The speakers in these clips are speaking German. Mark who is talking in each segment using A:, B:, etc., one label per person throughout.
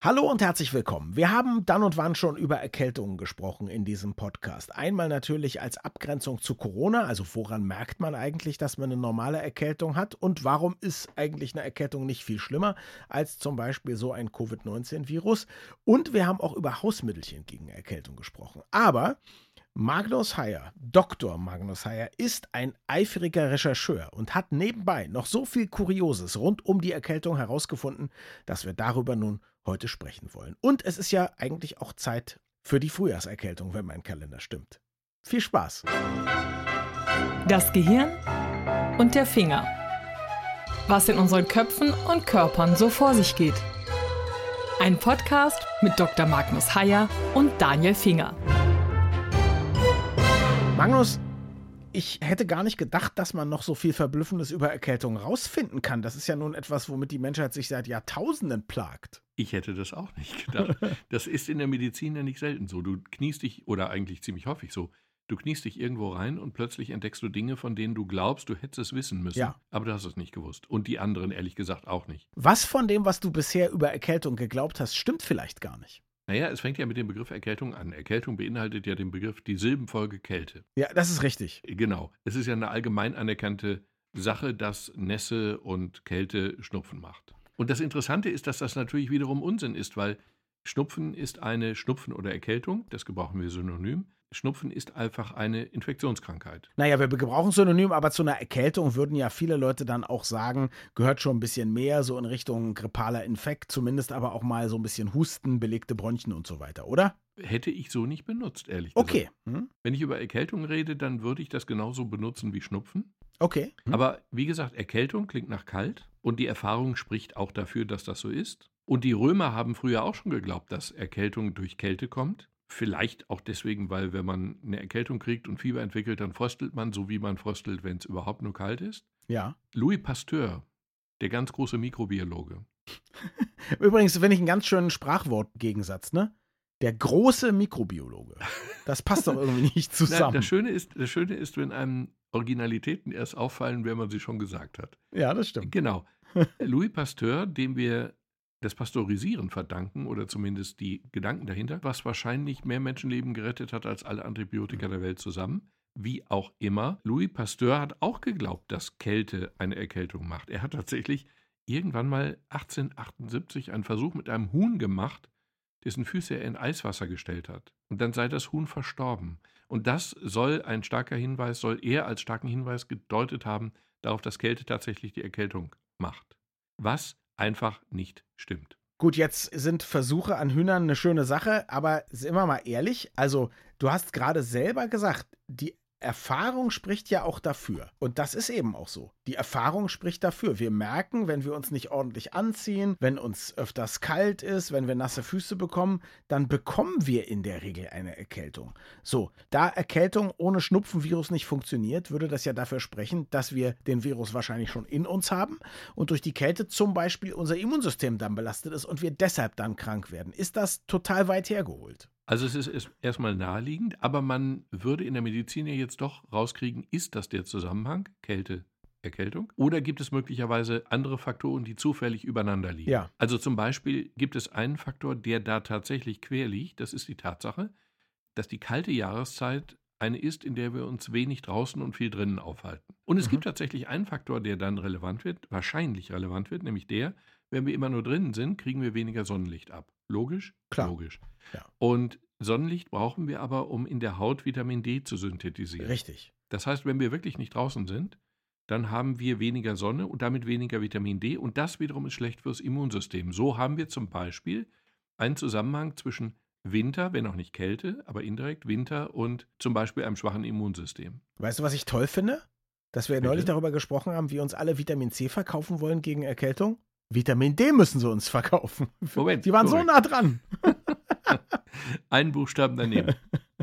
A: Hallo und herzlich willkommen. Wir haben dann und wann schon über Erkältungen gesprochen in diesem Podcast. Einmal natürlich als Abgrenzung zu Corona, also woran merkt man eigentlich, dass man eine normale Erkältung hat und warum ist eigentlich eine Erkältung nicht viel schlimmer als zum Beispiel so ein Covid-19-Virus. Und wir haben auch über Hausmittelchen gegen Erkältung gesprochen. Aber Magnus Heyer, Dr. Magnus Heyer, ist ein eifriger Rechercheur und hat nebenbei noch so viel Kurioses rund um die Erkältung herausgefunden, dass wir darüber nun heute sprechen wollen. Und es ist ja eigentlich auch Zeit für die Frühjahrserkältung, wenn mein Kalender stimmt. Viel Spaß!
B: Das Gehirn und der Finger. Was in unseren Köpfen und Körpern so vor sich geht. Ein Podcast mit Dr. Magnus Heyer und Daniel Finger.
A: Magnus, ich hätte gar nicht gedacht, dass man noch so viel Verblüffendes über Erkältung rausfinden kann. Das ist ja nun etwas, womit die Menschheit sich seit Jahrtausenden plagt.
C: Ich hätte das auch nicht gedacht. Das ist in der Medizin ja nicht selten so. Du kniest dich, oder eigentlich ziemlich häufig so, du kniest dich irgendwo rein und plötzlich entdeckst du Dinge, von denen du glaubst, du hättest es wissen müssen.
A: Ja.
C: Aber du hast es nicht gewusst. Und die anderen ehrlich gesagt auch nicht.
A: Was von dem, was du bisher über Erkältung geglaubt hast, stimmt vielleicht gar nicht.
C: Naja, es fängt ja mit dem Begriff Erkältung an. Erkältung beinhaltet ja den Begriff die Silbenfolge Kälte.
A: Ja, das ist richtig.
C: Genau. Es ist ja eine allgemein anerkannte Sache, dass Nässe und Kälte Schnupfen macht. Und das Interessante ist, dass das natürlich wiederum Unsinn ist, weil Schnupfen ist eine Schnupfen oder Erkältung, das gebrauchen wir synonym. Schnupfen ist einfach eine Infektionskrankheit.
A: Naja, wir gebrauchen Synonym, aber zu einer Erkältung würden ja viele Leute dann auch sagen, gehört schon ein bisschen mehr so in Richtung grippaler Infekt, zumindest aber auch mal so ein bisschen Husten, belegte Bronchien und so weiter, oder?
C: Hätte ich so nicht benutzt, ehrlich gesagt.
A: Okay. Hm?
C: Wenn ich über Erkältung rede, dann würde ich das genauso benutzen wie Schnupfen.
A: Okay. Hm?
C: Aber wie gesagt, Erkältung klingt nach kalt und die Erfahrung spricht auch dafür, dass das so ist. Und die Römer haben früher auch schon geglaubt, dass Erkältung durch Kälte kommt. Vielleicht auch deswegen, weil wenn man eine Erkältung kriegt und Fieber entwickelt, dann fröstelt man, so wie man fröstelt, wenn es überhaupt nur kalt ist.
A: Ja.
C: Louis Pasteur, der ganz große Mikrobiologe.
A: Übrigens finde ich einen ganz schönen Sprachwortgegensatz, ne? Der große Mikrobiologe. Das passt doch irgendwie nicht zusammen.
C: Nein, das, Schöne ist, das Schöne ist, wenn einem Originalitäten erst auffallen, wenn man sie schon gesagt hat.
A: Ja, das stimmt.
C: Genau. Louis Pasteur, dem wir das Pasteurisieren verdanken oder zumindest die Gedanken dahinter, was wahrscheinlich mehr Menschenleben gerettet hat als alle Antibiotika der Welt zusammen. Wie auch immer, Louis Pasteur hat auch geglaubt, dass Kälte eine Erkältung macht. Er hat tatsächlich irgendwann mal 1878 einen Versuch mit einem Huhn gemacht, dessen Füße er in Eiswasser gestellt hat. Und dann sei das Huhn verstorben. Und das soll ein starker Hinweis, soll er als starken Hinweis gedeutet haben darauf, dass Kälte tatsächlich die Erkältung macht. Was einfach nicht stimmt.
A: Gut, jetzt sind Versuche an Hühnern eine schöne Sache, aber sind wir mal ehrlich, also du hast gerade selber gesagt, die Erfahrung spricht ja auch dafür. Und das ist eben auch so. Die Erfahrung spricht dafür. Wir merken, wenn wir uns nicht ordentlich anziehen, wenn uns öfters kalt ist, wenn wir nasse Füße bekommen, dann bekommen wir in der Regel eine Erkältung. So, da Erkältung ohne Schnupfenvirus nicht funktioniert, würde das ja dafür sprechen, dass wir den Virus wahrscheinlich schon in uns haben und durch die Kälte zum Beispiel unser Immunsystem dann belastet ist und wir deshalb dann krank werden. Ist das total weit hergeholt?
C: Also es ist erstmal naheliegend, aber man würde in der Medizin ja jetzt doch rauskriegen, ist das der Zusammenhang Kälte, Erkältung? Oder gibt es möglicherweise andere Faktoren, die zufällig übereinander liegen?
A: Ja.
C: Also zum Beispiel gibt es einen Faktor, der da tatsächlich quer liegt. Das ist die Tatsache, dass die kalte Jahreszeit eine ist, in der wir uns wenig draußen und viel drinnen aufhalten. Und es
A: Mhm.
C: gibt tatsächlich einen Faktor, der dann relevant wird, wahrscheinlich relevant wird, nämlich der, wenn wir immer nur drinnen sind, kriegen wir weniger Sonnenlicht ab. Logisch?
A: Klar.
C: Logisch.
A: Ja.
C: Und Sonnenlicht brauchen wir aber, um in der Haut Vitamin D zu synthetisieren.
A: Richtig.
C: Das heißt, wenn wir wirklich nicht draußen sind, dann haben wir weniger Sonne und damit weniger Vitamin D und das wiederum ist schlecht fürs Immunsystem. So haben wir zum Beispiel einen Zusammenhang zwischen Winter, wenn auch nicht Kälte, aber indirekt Winter und zum Beispiel einem schwachen Immunsystem.
A: Weißt du, was ich toll finde? Dass wir
C: Bitte?
A: neulich darüber gesprochen haben, wie uns alle Vitamin C verkaufen wollen gegen Erkältung. Vitamin D müssen sie uns verkaufen.
C: Moment,
A: Die waren so
C: korrekt.
A: nah dran.
C: Einen Buchstaben daneben.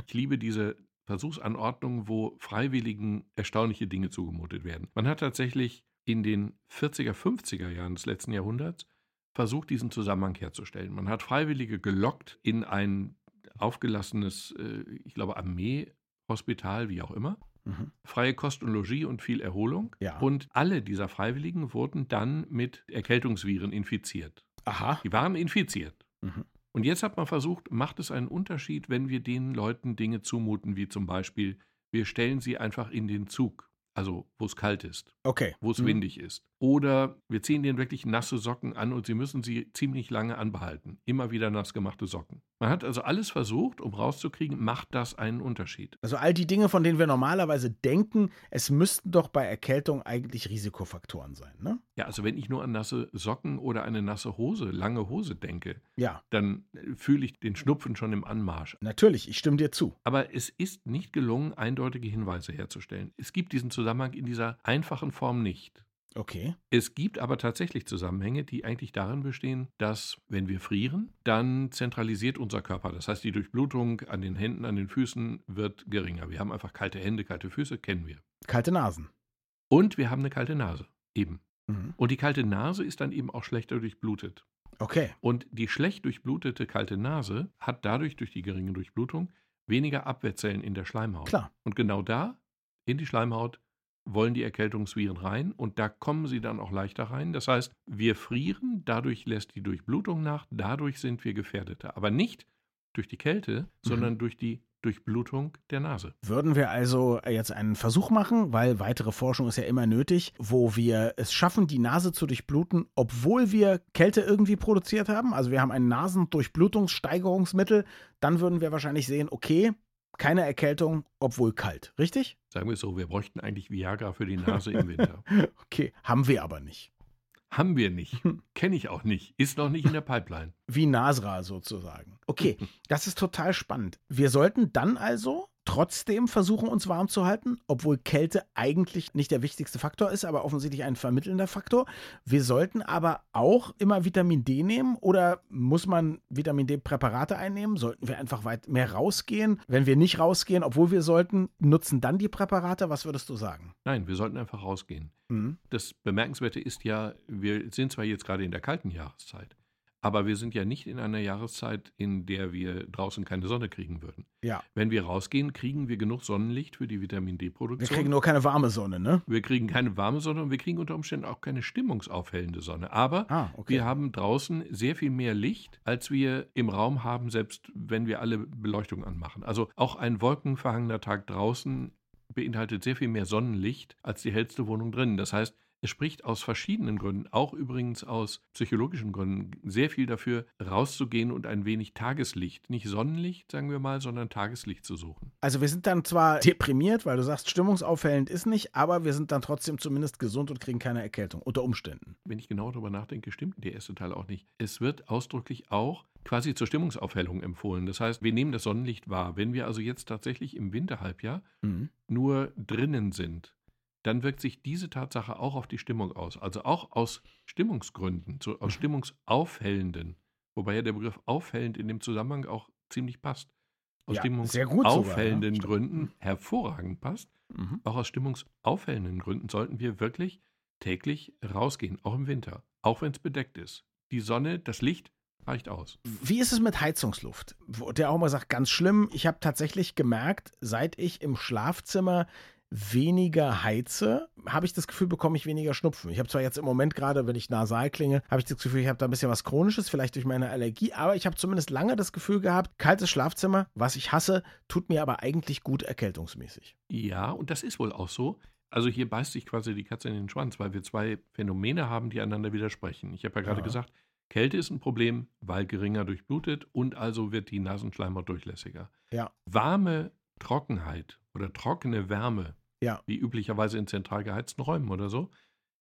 C: Ich liebe diese Versuchsanordnung, wo Freiwilligen erstaunliche Dinge zugemutet werden. Man hat tatsächlich in den 40er, 50er Jahren des letzten Jahrhunderts versucht, diesen Zusammenhang herzustellen. Man hat Freiwillige gelockt in ein aufgelassenes, äh, ich glaube, Armeehospital, wie auch immer.
A: Mhm.
C: Freie Kost und Logis und viel Erholung.
A: Ja.
C: Und alle dieser Freiwilligen wurden dann mit Erkältungsviren infiziert.
A: Aha.
C: Die waren infiziert.
A: Mhm.
C: Und jetzt hat man versucht, macht es einen Unterschied, wenn wir den Leuten Dinge zumuten, wie zum Beispiel, wir stellen sie einfach in den Zug, also wo es kalt ist,
A: Okay.
C: wo es
A: Mhm.
C: windig ist. Oder wir ziehen denen wirklich nasse Socken an und sie müssen sie ziemlich lange anbehalten. Immer wieder nass gemachte Socken. Man hat also alles versucht, um rauszukriegen, macht das einen Unterschied.
A: Also all die Dinge, von denen wir normalerweise denken, es müssten doch bei Erkältung eigentlich Risikofaktoren sein, ne?
C: Ja, also wenn ich nur an nasse Socken oder eine nasse Hose, lange Hose denke,
A: Ja,
C: dann äh, fühle ich den Schnupfen schon im Anmarsch.
A: natürlich, ich stimme dir zu.
C: Aber es ist nicht gelungen, eindeutige Hinweise herzustellen. Es gibt diesen Zusammenhang in dieser einfachen Form nicht.
A: Okay.
C: Es gibt aber tatsächlich Zusammenhänge, die eigentlich darin bestehen, dass wenn wir frieren, dann zentralisiert unser Körper. Das heißt, die Durchblutung an den Händen, an den Füßen wird geringer. Wir haben einfach kalte Hände, kalte Füße, kennen wir.
A: Kalte Nasen.
C: Und wir haben eine kalte Nase, eben.
A: Mhm.
C: Und die kalte Nase ist dann eben auch schlechter durchblutet.
A: Okay.
C: Und die schlecht durchblutete kalte Nase hat dadurch durch die geringe Durchblutung weniger Abwehrzellen in der Schleimhaut.
A: Klar.
C: Und genau da, in die Schleimhaut, wollen die Erkältungsviren rein und da kommen sie dann auch leichter rein. Das heißt, wir frieren, dadurch lässt die Durchblutung nach, dadurch sind wir gefährdeter. Aber nicht durch die Kälte, sondern durch die Durchblutung der Nase.
A: Würden wir also jetzt einen Versuch machen, weil weitere Forschung ist ja immer nötig, wo wir es schaffen, die Nase zu durchbluten, obwohl wir Kälte irgendwie produziert haben? Also wir haben ein Nasendurchblutungssteigerungsmittel, dann würden wir wahrscheinlich sehen, okay, keine Erkältung, obwohl kalt. Richtig?
C: Sagen wir es so, wir bräuchten eigentlich Viagra für die Nase im Winter.
A: Okay, haben wir aber nicht.
C: Haben wir nicht. Kenne ich auch nicht. Ist noch nicht in der Pipeline.
A: Wie Nasra sozusagen. Okay, das ist total spannend. Wir sollten dann also trotzdem versuchen, uns warm zu halten, obwohl Kälte eigentlich nicht der wichtigste Faktor ist, aber offensichtlich ein vermittelnder Faktor. Wir sollten aber auch immer Vitamin D nehmen oder muss man Vitamin D-Präparate einnehmen? Sollten wir einfach weit mehr rausgehen? Wenn wir nicht rausgehen, obwohl wir sollten, nutzen dann die Präparate? Was würdest du sagen?
C: Nein, wir sollten einfach rausgehen.
A: Mhm.
C: Das Bemerkenswerte ist ja, wir sind zwar jetzt gerade in der kalten Jahreszeit, aber wir sind ja nicht in einer Jahreszeit, in der wir draußen keine Sonne kriegen würden.
A: Ja,
C: Wenn wir rausgehen, kriegen wir genug Sonnenlicht für die Vitamin
A: wir
C: D-Produktion.
A: kriegen nur keine warme Sonne, ne?
C: Wir kriegen keine warme Sonne und wir kriegen unter Umständen auch keine stimmungsaufhellende Sonne. Aber
A: Ah, okay.
C: wir haben draußen sehr viel mehr Licht, als wir im Raum haben, selbst wenn wir alle Beleuchtung anmachen. Also auch ein wolkenverhangener Tag draußen beinhaltet sehr viel mehr Sonnenlicht als die hellste Wohnung drin. Das heißt, es spricht aus verschiedenen Gründen, auch übrigens aus psychologischen Gründen, sehr viel dafür, rauszugehen und ein wenig Tageslicht, nicht Sonnenlicht, sagen wir mal, sondern Tageslicht zu suchen.
A: Also wir sind dann zwar deprimiert, weil du sagst, stimmungsaufhellend ist nicht, aber wir sind dann trotzdem zumindest gesund und kriegen keine Erkältung unter Umständen.
C: Wenn ich genau darüber nachdenke, stimmt der erste Teil auch nicht. Es wird ausdrücklich auch quasi zur Stimmungsaufhellung empfohlen. Das heißt, wir nehmen das Sonnenlicht wahr. Wenn wir also jetzt tatsächlich im Winterhalbjahr
A: Mhm.
C: nur drinnen sind, dann wirkt sich diese Tatsache auch auf die Stimmung aus. Also auch aus Stimmungsgründen, so aus stimmungsaufhellenden, wobei ja der Begriff aufhellend in dem Zusammenhang auch ziemlich passt. Aus
A: Ja, sehr gut sogar,
C: stimmungsaufhellenden
A: ja.
C: Gründen hervorragend passt.
A: Mhm.
C: Auch aus stimmungsaufhellenden Gründen sollten wir wirklich täglich rausgehen, auch im Winter, auch wenn es bedeckt ist. Die Sonne, das Licht reicht aus.
A: Wie ist es mit Heizungsluft? Der auch mal sagt, ganz schlimm. Ich habe tatsächlich gemerkt, seit ich im Schlafzimmer weniger heize, habe ich das Gefühl, bekomme ich weniger Schnupfen. Ich habe zwar jetzt im Moment gerade, wenn ich nasal klinge, habe ich das Gefühl, ich habe da ein bisschen was Chronisches, vielleicht durch meine Allergie, aber ich habe zumindest lange das Gefühl gehabt, kaltes Schlafzimmer, was ich hasse, tut mir aber eigentlich gut erkältungsmäßig.
C: Ja, und das ist wohl auch so. Also hier beißt sich quasi die Katze in den Schwanz, weil wir zwei Phänomene haben, die einander widersprechen. Ich habe ja gerade
A: Ja.
C: gesagt, Kälte ist ein Problem, weil geringer durchblutet und also wird die Nasenschleimhaut durchlässiger.
A: Ja.
C: Warme Trockenheit oder trockene Wärme,
A: Ja.
C: wie üblicherweise in zentral geheizten Räumen oder so,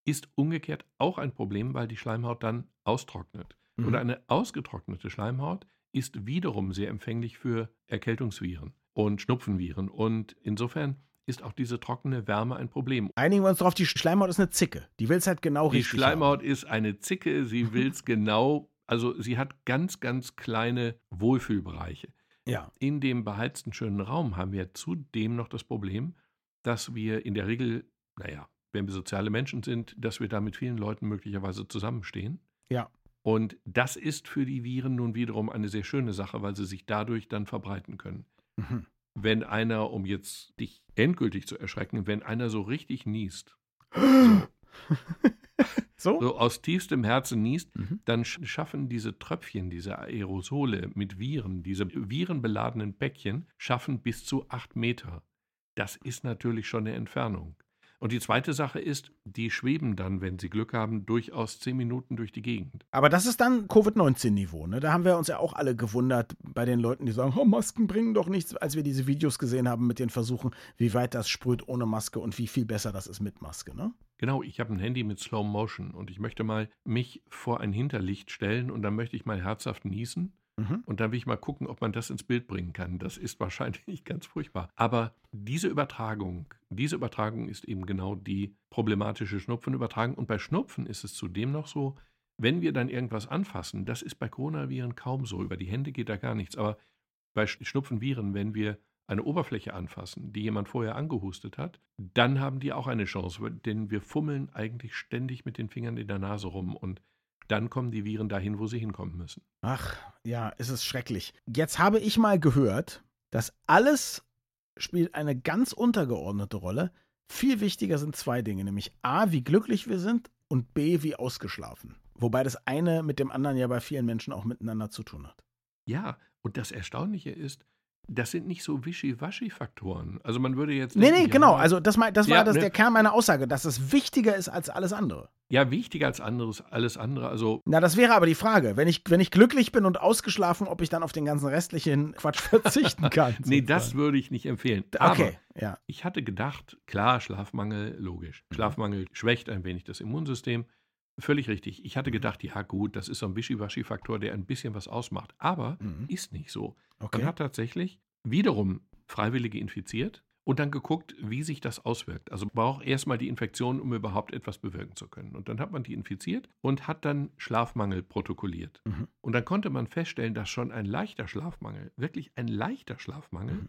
C: ist umgekehrt auch ein Problem, weil die Schleimhaut dann austrocknet.
A: Mhm.
C: Und eine ausgetrocknete Schleimhaut ist wiederum sehr empfänglich für Erkältungsviren und Schnupfenviren. Und insofern ist auch diese trockene Wärme ein Problem.
A: Einigen wir uns drauf, die Schleimhaut ist eine Zicke. Die will es halt genau
C: Die
A: richtig
C: Schleimhaut ist eine Zicke, sie will es genau, also sie hat ganz, ganz kleine Wohlfühlbereiche.
A: haben. Ja.
C: In dem beheizten schönen Raum haben wir zudem noch das Problem, dass wir in der Regel, naja, wenn wir soziale Menschen sind, dass wir da mit vielen Leuten möglicherweise zusammenstehen.
A: Ja.
C: Und das ist für die Viren nun wiederum eine sehr schöne Sache, weil sie sich dadurch dann verbreiten können.
A: Mhm.
C: Wenn einer, um jetzt dich endgültig zu erschrecken, wenn einer so richtig niest,
A: So?
C: so aus tiefstem Herzen niest,
A: Mhm.
C: dann sch- schaffen diese Tröpfchen, diese Aerosole mit Viren, diese virenbeladenen Päckchen, schaffen bis zu acht Meter. Das ist natürlich schon eine Entfernung. Und die zweite Sache ist, die schweben dann, wenn sie Glück haben, durchaus zehn Minuten durch die Gegend.
A: Aber das ist dann Covid-19-Niveau. Ne? Da haben wir uns ja auch alle gewundert bei den Leuten, die sagen, oh, Masken bringen doch nichts, als wir diese Videos gesehen haben mit den Versuchen, wie weit das sprüht ohne Maske und wie viel besser das ist mit Maske. Ne?
C: Genau, ich habe ein Handy mit Slow Motion und ich möchte mal mich vor ein Hinterlicht stellen und dann möchte ich mal herzhaft niesen
A: Mhm.
C: und dann will ich mal gucken, ob man das ins Bild bringen kann. Das ist wahrscheinlich ganz furchtbar. Aber diese Übertragung, diese Übertragung ist eben genau die problematische Schnupfenübertragung. Und bei Schnupfen ist es zudem noch so, wenn wir dann irgendwas anfassen, das ist bei Coronaviren kaum so. Über die Hände geht da gar nichts. Aber bei Sch- Schnupfenviren, wenn wir eine Oberfläche anfassen, die jemand vorher angehustet hat, dann haben die auch eine Chance, denn wir fummeln eigentlich ständig mit den Fingern in der Nase rum und dann kommen die Viren dahin, wo sie hinkommen müssen.
A: Ach, ja, es ist schrecklich. Jetzt habe ich mal gehört, dass alles spielt eine ganz untergeordnete Rolle. Viel wichtiger sind zwei Dinge, nämlich A, wie glücklich wir sind und B, wie ausgeschlafen. Wobei das eine mit dem anderen ja bei vielen Menschen auch miteinander zu tun hat.
C: Ja, und das Erstaunliche ist, das sind nicht so Wischi-Waschi-Faktoren. Also man würde jetzt.
A: Nee,
C: denken,
A: nee,
C: ja,
A: genau. Also das, mein, das war
C: Ja,
A: das
C: ne.
A: der Kern meiner Aussage, dass es wichtiger ist als alles andere.
C: Ja, wichtiger als anderes, alles andere. Also
A: Na, das wäre aber die Frage. Wenn ich, wenn ich glücklich bin und ausgeschlafen, ob ich dann auf den ganzen restlichen Quatsch verzichten kann.
C: Nee, das würde ich nicht empfehlen. Aber
A: Okay, ja.
C: ich hatte gedacht, klar, Schlafmangel, logisch. Schlafmangel schwächt ein wenig das Immunsystem. Völlig richtig. Ich hatte
A: Mhm.
C: gedacht, ja gut, das ist so ein Wischi-Waschi-Faktor, der ein bisschen was ausmacht. Aber
A: Mhm.
C: ist nicht so. Man
A: Okay.
C: hat tatsächlich wiederum Freiwillige infiziert und dann geguckt, wie sich das auswirkt. Also braucht erstmal die Infektion, um überhaupt etwas bewirken zu können. Und dann hat man die infiziert und hat dann Schlafmangel protokolliert.
A: Mhm.
C: Und dann konnte man feststellen, dass schon ein leichter Schlafmangel, wirklich ein leichter Schlafmangel,
A: Mhm.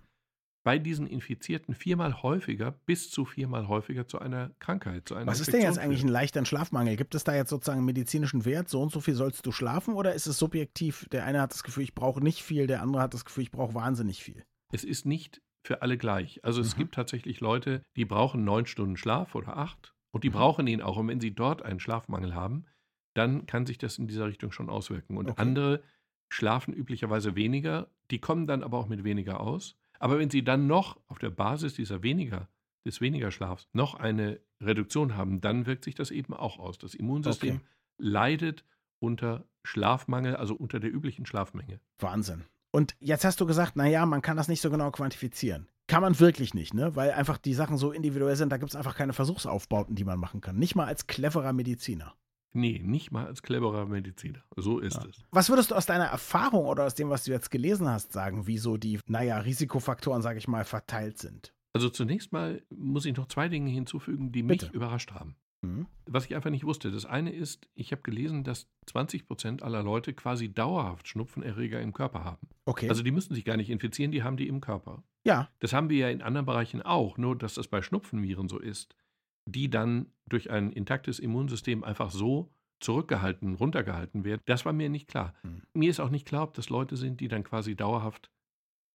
C: Bei diesen Infizierten viermal häufiger, bis zu viermal häufiger zu einer Krankheit, zu einer
A: Was ist denn jetzt
C: Infektion
A: eigentlich ein leichter Schlafmangel? Gibt es da jetzt sozusagen einen medizinischen Wert? So und so viel sollst du schlafen? Oder ist es subjektiv? Der eine hat das Gefühl, ich brauche nicht viel, der andere hat das Gefühl, ich brauche wahnsinnig viel.
C: Es ist nicht für alle gleich. Also es
A: Mhm.
C: gibt tatsächlich Leute, die brauchen neun Stunden Schlaf oder acht und die
A: Mhm.
C: brauchen ihn auch. Und wenn sie dort einen Schlafmangel haben, dann kann sich das in dieser Richtung schon auswirken. Und
A: Okay.
C: andere schlafen üblicherweise weniger, die kommen dann aber auch mit weniger aus. Aber wenn sie dann noch auf der Basis dieser weniger, des weniger Schlafs noch eine Reduktion haben, dann wirkt sich das eben auch aus. Das Immunsystem
A: Okay.
C: leidet unter Schlafmangel, also unter der üblichen Schlafmenge.
A: Wahnsinn. Und jetzt hast du gesagt, naja, man kann das nicht so genau quantifizieren. Kann man wirklich nicht, ne? Weil einfach die Sachen so individuell sind, da gibt es einfach keine Versuchsaufbauten, die man machen kann. Nicht mal als cleverer Mediziner.
C: Nee, nicht mal als cleverer Mediziner. So ist
A: Ja.
C: es.
A: Was würdest du aus deiner Erfahrung oder aus dem, was du jetzt gelesen hast, sagen, wie so die, naja, Risikofaktoren, sage ich mal, verteilt sind?
C: Also zunächst mal muss ich noch zwei Dinge hinzufügen, die mich
A: Bitte.
C: überrascht haben.
A: Hm?
C: Was ich einfach nicht wusste. Das eine ist, ich habe gelesen, dass 20 Prozent aller Leute quasi dauerhaft Schnupfenerreger im Körper haben.
A: Okay.
C: Also die müssen sich gar nicht infizieren, die haben die im Körper.
A: ja,
C: Das haben wir ja in anderen Bereichen auch, nur dass das bei Schnupfenviren so ist, die dann durch ein intaktes Immunsystem einfach so zurückgehalten, runtergehalten werden. Das war mir nicht klar.
A: Hm.
C: Mir ist auch nicht klar, ob das Leute sind, die dann quasi dauerhaft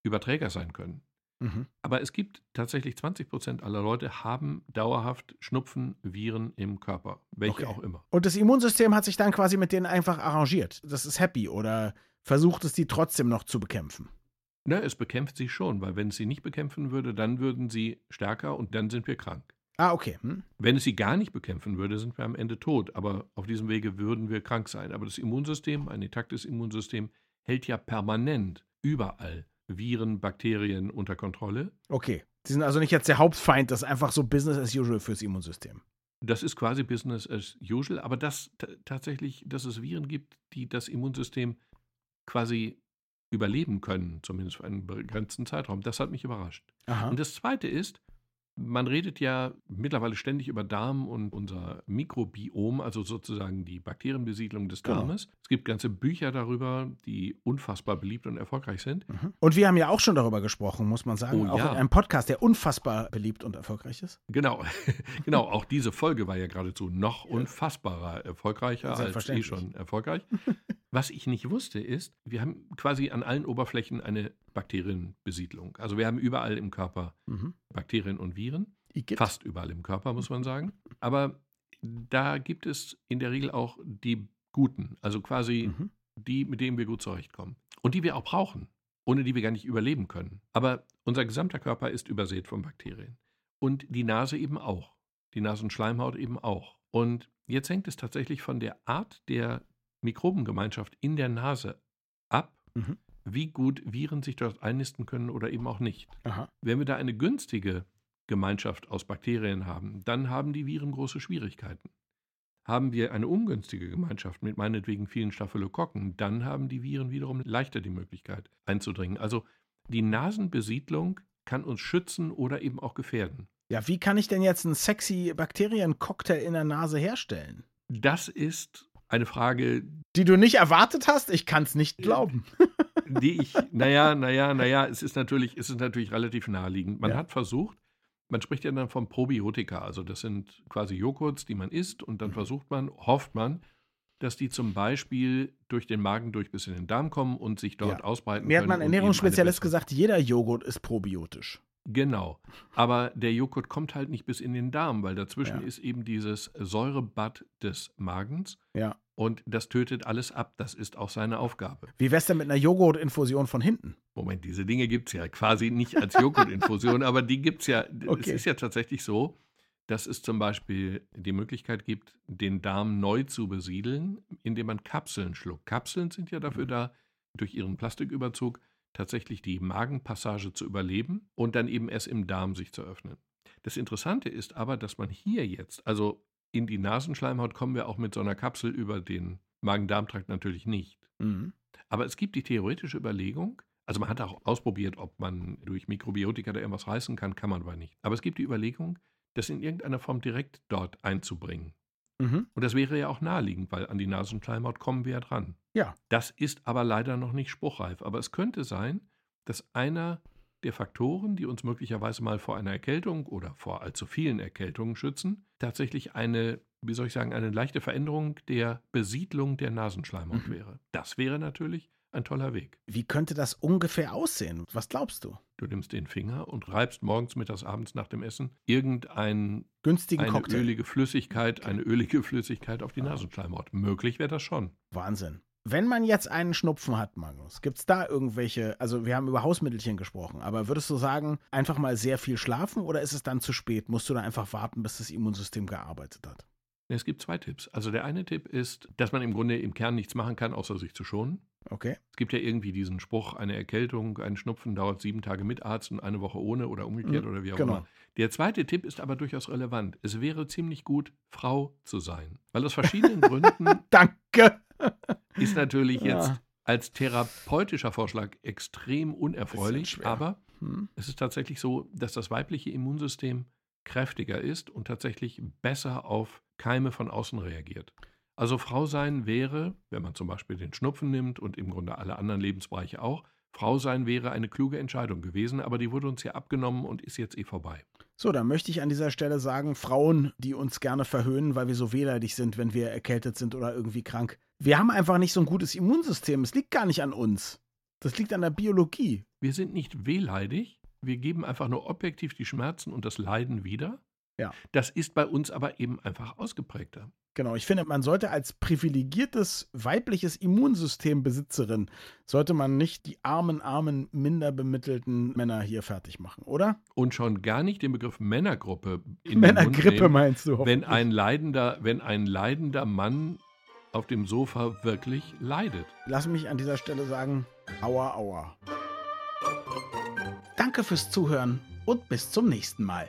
C: Überträger sein können.
A: mhm.
C: Aber es gibt tatsächlich 20 Prozent aller Leute haben dauerhaft Schnupfenviren im Körper. Welche
A: Okay.
C: auch immer.
A: Und das Immunsystem hat sich dann quasi mit denen einfach arrangiert. Das ist happy oder versucht es die trotzdem noch zu bekämpfen.
C: Na, es bekämpft sie schon, weil wenn es sie nicht bekämpfen würde, dann würden sie stärker und dann sind wir krank.
A: Ah, okay. Hm?
C: Wenn es sie gar nicht bekämpfen würde, sind wir am Ende tot. Aber auf diesem Wege würden wir krank sein. Aber das Immunsystem, ein intaktes Immunsystem, hält ja permanent überall Viren, Bakterien unter Kontrolle.
A: Okay. Die sind also nicht jetzt der Hauptfeind, das ist einfach so Business as usual fürs Immunsystem.
C: Das ist quasi Business as usual, aber dass t- tatsächlich, dass es Viren gibt, die das Immunsystem quasi überleben können, zumindest für einen begrenzten Zeitraum, das hat mich überrascht.
A: Aha.
C: Und das Zweite ist, man redet ja mittlerweile ständig über Darm und unser Mikrobiom, also sozusagen die Bakterienbesiedlung des
A: Genau.
C: Darmes. Es gibt ganze Bücher darüber, die unfassbar beliebt und erfolgreich sind.
A: Mhm. Und wir haben ja auch schon darüber gesprochen, muss man sagen.
C: Oh,
A: auch
C: ja.
A: in einem Podcast, der unfassbar beliebt und erfolgreich ist.
C: Genau, genau. Auch diese Folge war ja geradezu noch unfassbarer erfolgreicher als eh schon erfolgreich. Was ich nicht wusste, ist, wir haben quasi an allen Oberflächen eine Bakterienbesiedlung. Also wir haben überall im Körper
A: Mhm.
C: Bakterien und Viren.
A: Igitt.
C: Fast überall im Körper, muss man sagen. Aber da gibt es in der Regel auch die guten, also quasi
A: Mhm.
C: die, mit denen wir gut zurechtkommen. Und die wir auch brauchen, ohne die wir gar nicht überleben können. Aber unser gesamter Körper ist übersät von Bakterien. Und die Nase eben auch. Die Nasenschleimhaut eben auch. Und jetzt hängt es tatsächlich von der Art der Mikrobengemeinschaft in der Nase ab,
A: Mhm.
C: wie gut Viren sich dort einnisten können oder eben auch nicht.
A: Aha.
C: Wenn wir da eine günstige Gemeinschaft aus Bakterien haben, dann haben die Viren große Schwierigkeiten. Haben wir eine ungünstige Gemeinschaft mit meinetwegen vielen Staphylokokken, dann haben die Viren wiederum leichter die Möglichkeit einzudringen. Also die Nasenbesiedlung kann uns schützen oder eben auch gefährden.
A: Ja, wie kann ich denn jetzt einen sexy Bakteriencocktail in der Nase herstellen?
C: Das ist eine Frage,
A: Die du nicht erwartet hast? Ich kann es nicht glauben.
C: die ich, naja, naja, naja, es ist natürlich, es ist natürlich relativ naheliegend. Man
A: Ja.
C: hat versucht, man spricht ja dann von Probiotika, also das sind quasi Joghurts, die man isst und
A: Mhm.
C: dann versucht man, hofft man, dass die zum Beispiel durch den Magen durch bis in den Darm kommen und sich dort
A: Ja.
C: ausbreiten
A: Mir hat mein Ernährungsspezialist gesagt, jeder Joghurt ist probiotisch.
C: Genau. Aber der Joghurt kommt halt nicht bis in den Darm, weil dazwischen
A: Ja.
C: ist eben dieses Säurebad des Magens
A: Ja.
C: und das tötet alles ab. Das ist auch seine Aufgabe.
A: Wie wär's denn mit einer Joghurtinfusion von hinten?
C: Moment, diese Dinge gibt es ja quasi nicht als Joghurtinfusion, aber die gibt es ja.
A: Okay.
C: Es ist ja tatsächlich so, dass es zum Beispiel die Möglichkeit gibt, den Darm neu zu besiedeln, indem man Kapseln schluckt. Kapseln sind ja dafür da, durch ihren Plastiküberzug tatsächlich die Magenpassage zu überleben und dann eben erst im Darm sich zu öffnen. Das Interessante ist aber, dass man hier jetzt, also in die Nasenschleimhaut kommen wir auch mit so einer Kapsel über den Magen-Darm-Trakt natürlich nicht.
A: Mhm.
C: Aber es gibt die theoretische Überlegung, also man hat auch ausprobiert, ob man durch Mikrobiotika da irgendwas reißen kann, kann man aber nicht. Aber es gibt die Überlegung, das in irgendeiner Form direkt dort einzubringen.
A: Mhm.
C: Und das wäre ja auch naheliegend, weil an die Nasenschleimhaut kommen wir ja dran.
A: Ja.
C: Das ist aber leider noch nicht spruchreif. Aber es könnte sein, dass einer der Faktoren, die uns möglicherweise mal vor einer Erkältung oder vor allzu vielen Erkältungen schützen, tatsächlich eine, wie soll ich sagen, eine leichte Veränderung der Besiedlung der Nasenschleimhaut
A: Mhm.
C: wäre. Das wäre natürlich ein toller Weg.
A: Wie könnte das ungefähr aussehen? Was glaubst du?
C: Du nimmst den Finger und reibst morgens, mittags, abends nach dem Essen irgendein
A: Günstigen
C: eine
A: Cocktail.
C: ölige Flüssigkeit,
A: Okay.
C: eine ölige Flüssigkeit auf die. Nasenschleimhaut. Möglich wäre das schon.
A: Wahnsinn. Wenn man jetzt einen Schnupfen hat, Magnus, gibt es da irgendwelche, also wir haben über Hausmittelchen gesprochen, aber würdest du sagen, einfach mal sehr viel schlafen oder ist es dann zu spät? Musst du da einfach warten, bis das Immunsystem gearbeitet hat?
C: Es gibt zwei Tipps. Also der eine Tipp ist, dass man im Grunde im Kern nichts machen kann, außer sich zu schonen.
A: Okay.
C: Es gibt ja irgendwie diesen Spruch, eine Erkältung, ein Schnupfen dauert sieben Tage mit Arzt und eine Woche ohne oder umgekehrt
A: Mhm,
C: oder wie auch
A: genau.
C: immer. Der zweite Tipp ist aber durchaus relevant. Es wäre ziemlich gut, Frau zu sein. Weil aus verschiedenen Gründen
A: Danke.
C: ist natürlich
A: Ja.
C: jetzt als therapeutischer Vorschlag extrem unerfreulich, aber
A: Hm.
C: es ist tatsächlich so, dass das weibliche Immunsystem kräftiger ist und tatsächlich besser auf Keime von außen reagiert. Also Frau sein wäre, wenn man zum Beispiel den Schnupfen nimmt und im Grunde alle anderen Lebensbereiche auch, Frau sein wäre eine kluge Entscheidung gewesen, aber die wurde uns ja abgenommen und ist jetzt eh vorbei.
A: So, dann möchte ich an dieser Stelle sagen, Frauen, die uns gerne verhöhnen, weil wir so wehleidig sind, wenn wir erkältet sind oder irgendwie krank. Wir haben einfach nicht so ein gutes Immunsystem. Es liegt gar nicht an uns. Das liegt an der Biologie.
C: Wir sind nicht wehleidig, wir geben einfach nur objektiv die Schmerzen und das Leiden wieder.
A: Ja.
C: Das ist bei uns aber eben einfach ausgeprägter.
A: Genau, ich finde, man sollte als privilegiertes weibliches Immunsystembesitzerin, sollte man nicht die armen, armen, minder bemittelten Männer hier fertig machen, oder?
C: Und schon gar nicht den Begriff Männergruppe in
A: Männergrippe
C: nehmen,
A: meinst du?
C: wenn ein leidender, wenn ein leidender Mann auf dem Sofa wirklich leidet.
A: Lass mich an dieser Stelle sagen, aua, aua. Danke fürs Zuhören und bis zum nächsten Mal.